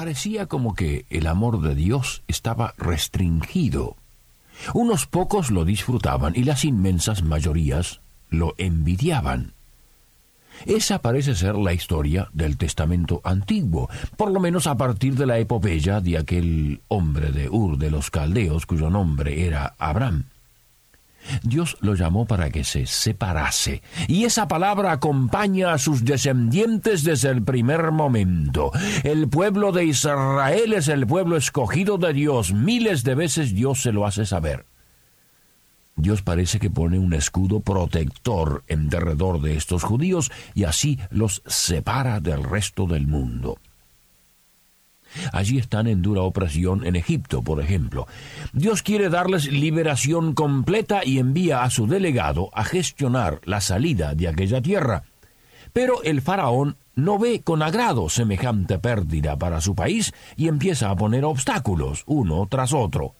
Parecía como que el amor de Dios estaba restringido. Unos pocos lo disfrutaban y las inmensas mayorías lo envidiaban. Esa parece ser la historia del Testamento antiguo, por lo menos a partir de la epopeya de aquel hombre de Ur de los Caldeos cuyo nombre era Abraham. Dios lo llamó para que se separase, y esa palabra acompaña a sus descendientes desde el primer momento. El pueblo de Israel es el pueblo escogido de Dios, miles de veces Dios se lo hace saber. Dios parece que pone un escudo protector en derredor de estos judíos y así los separa del resto del mundo. Allí están en dura opresión en Egipto, por ejemplo. Dios quiere darles liberación completa y envía a su delegado a gestionar la salida de aquella tierra. Pero el faraón no ve con agrado semejante pérdida para su país y empieza a poner obstáculos uno tras otro.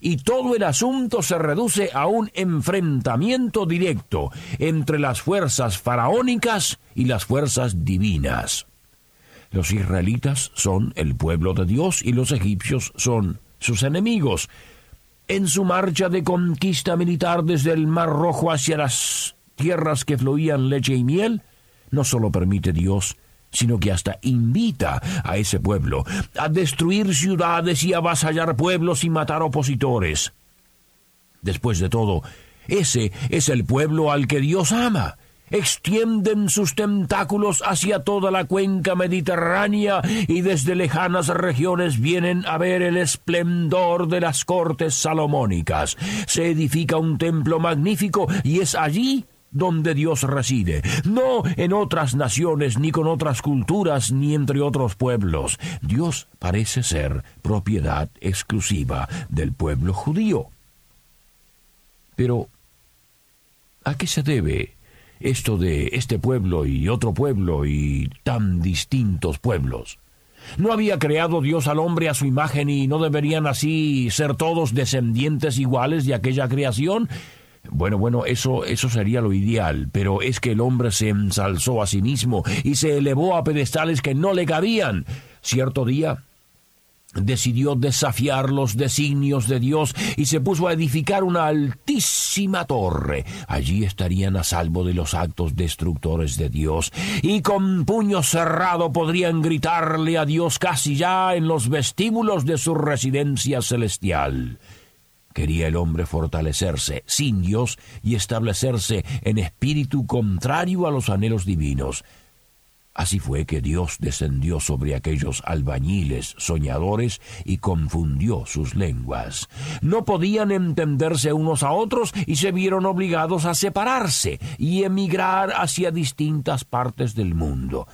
Y todo el asunto se reduce a un enfrentamiento directo entre las fuerzas faraónicas y las fuerzas divinas. Los israelitas son el pueblo de Dios y los egipcios son sus enemigos. En su marcha de conquista militar desde el Mar Rojo hacia las tierras que fluían leche y miel, no solo permite Dios, sino que hasta invita a ese pueblo a destruir ciudades y avasallar pueblos y matar opositores. Después de todo, ese es el pueblo al que Dios ama extienden sus tentáculos hacia toda la cuenca mediterránea y desde lejanas regiones vienen a ver el esplendor de las cortes salomónicas. Se edifica un templo magnífico y es allí donde Dios reside, no en otras naciones, ni con otras culturas, ni entre otros pueblos. Dios parece ser propiedad exclusiva del pueblo judío. Pero, ¿a qué se debe esto de este pueblo y otro pueblo y tan distintos pueblos. ¿No había creado Dios al hombre a su imagen y no deberían así ser todos descendientes iguales de aquella creación? Bueno, bueno, eso, eso sería lo ideal, pero es que el hombre se ensalzó a sí mismo y se elevó a pedestales que no le cabían. Cierto día, decidió desafiar los designios de Dios y se puso a edificar una altísima torre. Allí estarían a salvo de los actos destructores de Dios y con puño cerrado podrían gritarle a Dios casi ya en los vestíbulos de su residencia celestial. Quería el hombre fortalecerse sin Dios y establecerse en espíritu contrario a los anhelos divinos. Así fue que Dios descendió sobre aquellos albañiles soñadores y confundió sus lenguas. No podían entenderse unos a otros y se vieron obligados a separarse y emigrar hacia distintas partes del mundo.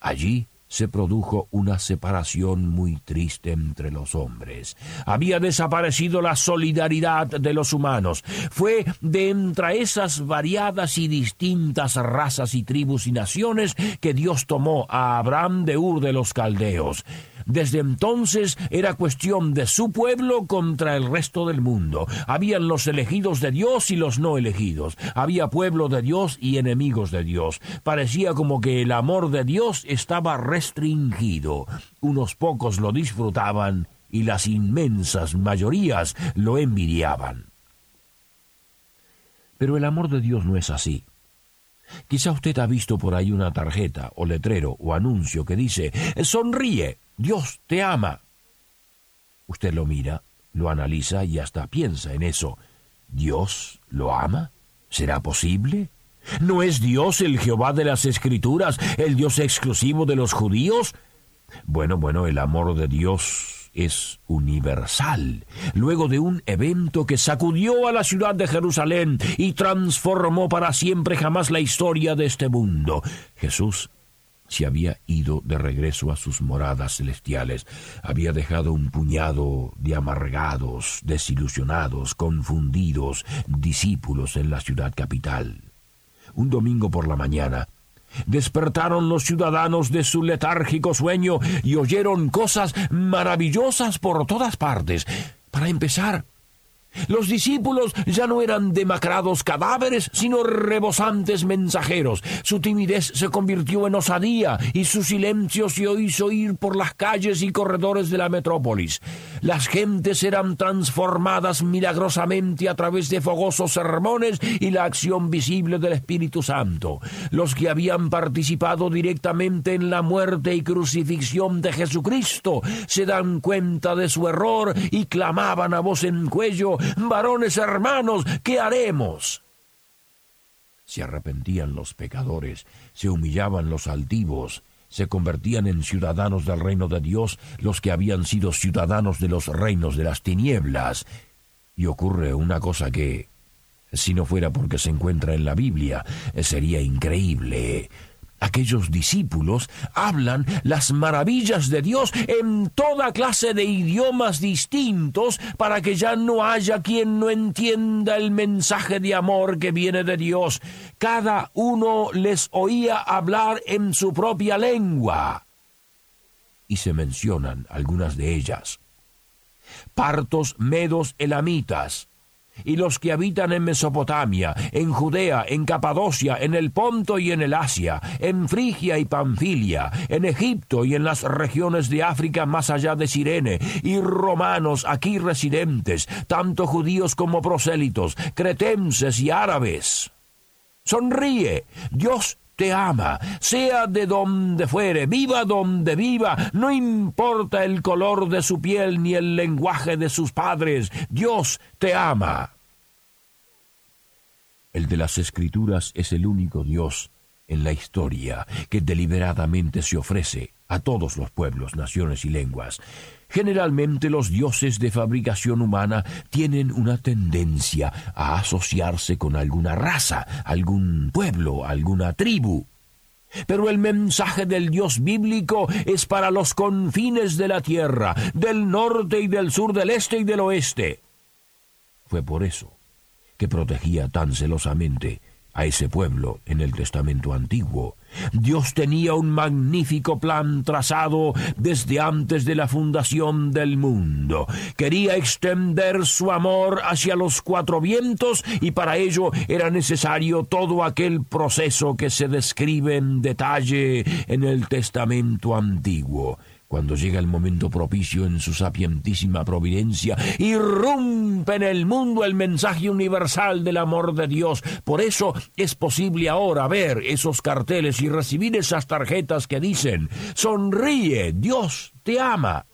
Allí se produjo una separación muy triste entre los hombres. Había desaparecido la solidaridad de los humanos. Fue de entre esas variadas y distintas razas y tribus y naciones que Dios tomó a Abraham de Ur de los Caldeos. Desde entonces era cuestión de su pueblo contra el resto del mundo. Habían los elegidos de Dios y los no elegidos. Había pueblo de Dios y enemigos de Dios. Parecía como que el amor de Dios estaba restringido. Unos pocos lo disfrutaban y las inmensas mayorías lo envidiaban. Pero el amor de Dios no es así. Quizá usted ha visto por ahí una tarjeta o letrero o anuncio que dice Sonríe, Dios te ama. Usted lo mira, lo analiza y hasta piensa en eso. ¿Dios lo ama? ¿Será posible? ¿No es Dios el Jehová de las Escrituras, el Dios exclusivo de los judíos? Bueno, bueno, el amor de Dios es universal. Luego de un evento que sacudió a la ciudad de Jerusalén y transformó para siempre jamás la historia de este mundo, Jesús se había ido de regreso a sus moradas celestiales, había dejado un puñado de amargados, desilusionados, confundidos discípulos en la ciudad capital. Un domingo por la mañana, Despertaron los ciudadanos de su letárgico sueño y oyeron cosas maravillosas por todas partes. Para empezar, los discípulos ya no eran demacrados cadáveres, sino rebosantes mensajeros. Su timidez se convirtió en osadía y su silencio se hizo oír por las calles y corredores de la metrópolis. Las gentes eran transformadas milagrosamente a través de fogosos sermones y la acción visible del Espíritu Santo. Los que habían participado directamente en la muerte y crucifixión de Jesucristo se dan cuenta de su error y clamaban a voz en cuello varones hermanos, ¿qué haremos? Se arrepentían los pecadores, se humillaban los altivos, se convertían en ciudadanos del reino de Dios los que habían sido ciudadanos de los reinos de las tinieblas. Y ocurre una cosa que, si no fuera porque se encuentra en la Biblia, sería increíble aquellos discípulos hablan las maravillas de Dios en toda clase de idiomas distintos para que ya no haya quien no entienda el mensaje de amor que viene de Dios. Cada uno les oía hablar en su propia lengua. Y se mencionan algunas de ellas. Partos, medos, elamitas, y los que habitan en Mesopotamia, en Judea, en Capadocia, en el Ponto y en el Asia, en Frigia y Panfilia, en Egipto y en las regiones de África más allá de Sirene, y romanos aquí residentes, tanto judíos como prosélitos, cretenses y árabes. Sonríe, Dios te ama, sea de donde fuere, viva donde viva, no importa el color de su piel ni el lenguaje de sus padres, Dios te ama. El de las escrituras es el único Dios en la historia que deliberadamente se ofrece a todos los pueblos, naciones y lenguas. Generalmente los dioses de fabricación humana tienen una tendencia a asociarse con alguna raza, algún pueblo, alguna tribu. Pero el mensaje del Dios bíblico es para los confines de la tierra, del norte y del sur, del este y del oeste. Fue por eso que protegía tan celosamente a ese pueblo en el Testamento antiguo. Dios tenía un magnífico plan trazado desde antes de la fundación del mundo. Quería extender su amor hacia los cuatro vientos y para ello era necesario todo aquel proceso que se describe en detalle en el Testamento antiguo cuando llega el momento propicio en su sapientísima providencia, irrumpe en el mundo el mensaje universal del amor de Dios. Por eso es posible ahora ver esos carteles y recibir esas tarjetas que dicen, sonríe, Dios te ama.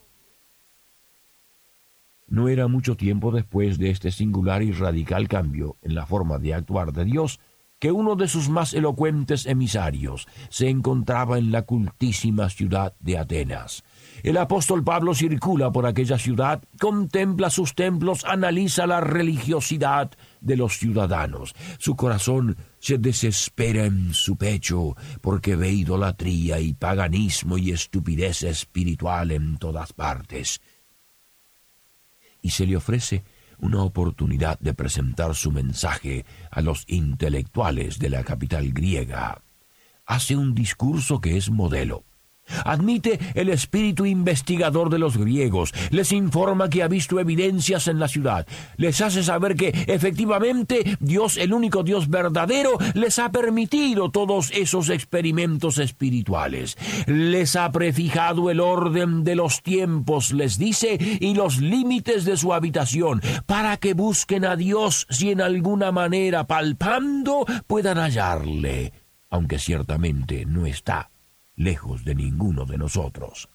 No era mucho tiempo después de este singular y radical cambio en la forma de actuar de Dios, que uno de sus más elocuentes emisarios se encontraba en la cultísima ciudad de Atenas. El apóstol Pablo circula por aquella ciudad, contempla sus templos, analiza la religiosidad de los ciudadanos. Su corazón se desespera en su pecho porque ve idolatría y paganismo y estupidez espiritual en todas partes. Y se le ofrece una oportunidad de presentar su mensaje a los intelectuales de la capital griega. Hace un discurso que es modelo. Admite el espíritu investigador de los griegos, les informa que ha visto evidencias en la ciudad, les hace saber que efectivamente Dios, el único Dios verdadero, les ha permitido todos esos experimentos espirituales, les ha prefijado el orden de los tiempos, les dice, y los límites de su habitación, para que busquen a Dios si en alguna manera palpando puedan hallarle, aunque ciertamente no está lejos de ninguno de nosotros.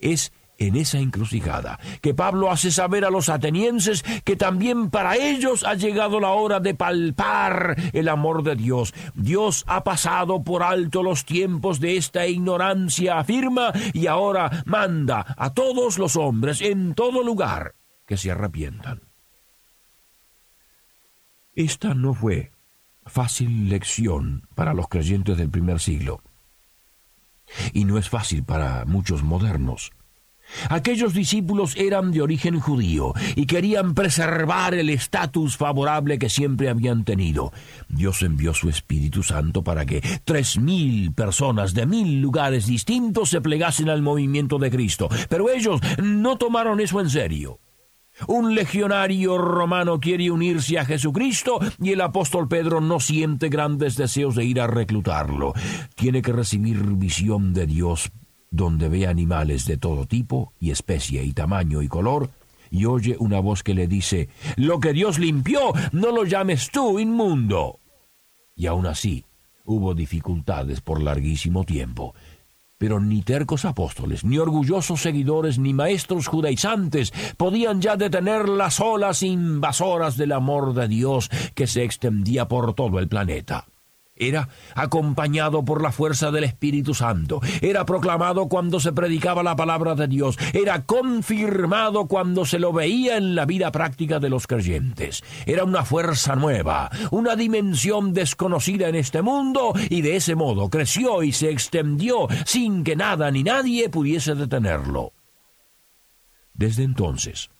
Es en esa encrucijada que Pablo hace saber a los atenienses que también para ellos ha llegado la hora de palpar el amor de Dios. Dios ha pasado por alto los tiempos de esta ignorancia, afirma, y ahora manda a todos los hombres en todo lugar que se arrepientan. Esta no fue fácil lección para los creyentes del primer siglo. Y no es fácil para muchos modernos. Aquellos discípulos eran de origen judío y querían preservar el estatus favorable que siempre habían tenido. Dios envió su Espíritu Santo para que tres mil personas de mil lugares distintos se plegasen al movimiento de Cristo, pero ellos no tomaron eso en serio. Un legionario romano quiere unirse a Jesucristo y el apóstol Pedro no siente grandes deseos de ir a reclutarlo. Tiene que recibir visión de Dios donde ve animales de todo tipo y especie y tamaño y color, y oye una voz que le dice, Lo que Dios limpió, no lo llames tú inmundo. Y aún así, hubo dificultades por larguísimo tiempo. Pero ni tercos apóstoles, ni orgullosos seguidores, ni maestros judaizantes podían ya detener las olas invasoras del amor de Dios que se extendía por todo el planeta. Era acompañado por la fuerza del Espíritu Santo. Era proclamado cuando se predicaba la palabra de Dios. Era confirmado cuando se lo veía en la vida práctica de los creyentes. Era una fuerza nueva, una dimensión desconocida en este mundo y de ese modo creció y se extendió sin que nada ni nadie pudiese detenerlo. Desde entonces,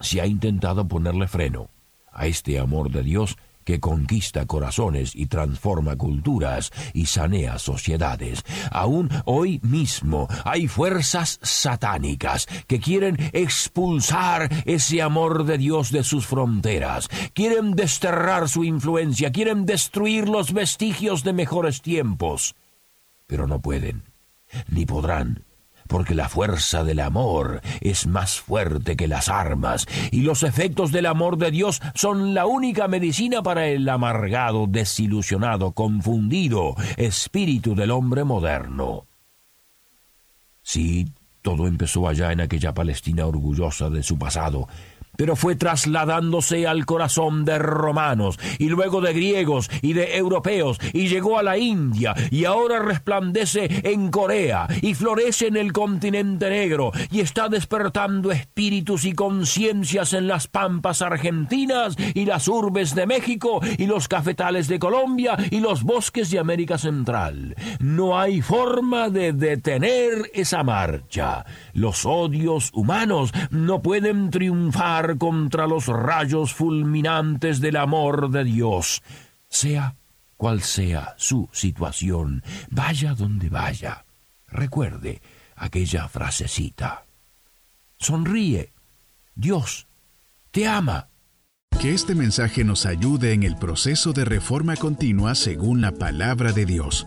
se ha intentado ponerle freno a este amor de Dios que conquista corazones y transforma culturas y sanea sociedades. Aún hoy mismo hay fuerzas satánicas que quieren expulsar ese amor de Dios de sus fronteras, quieren desterrar su influencia, quieren destruir los vestigios de mejores tiempos, pero no pueden, ni podrán porque la fuerza del amor es más fuerte que las armas, y los efectos del amor de Dios son la única medicina para el amargado, desilusionado, confundido espíritu del hombre moderno. Sí, todo empezó allá en aquella Palestina orgullosa de su pasado, pero fue trasladándose al corazón de romanos y luego de griegos y de europeos y llegó a la India y ahora resplandece en Corea y florece en el continente negro y está despertando espíritus y conciencias en las pampas argentinas y las urbes de México y los cafetales de Colombia y los bosques de América Central. No hay forma de detener esa marcha. Los odios humanos no pueden triunfar contra los rayos fulminantes del amor de Dios, sea cual sea su situación, vaya donde vaya. Recuerde aquella frasecita. Sonríe. Dios te ama. Que este mensaje nos ayude en el proceso de reforma continua según la palabra de Dios.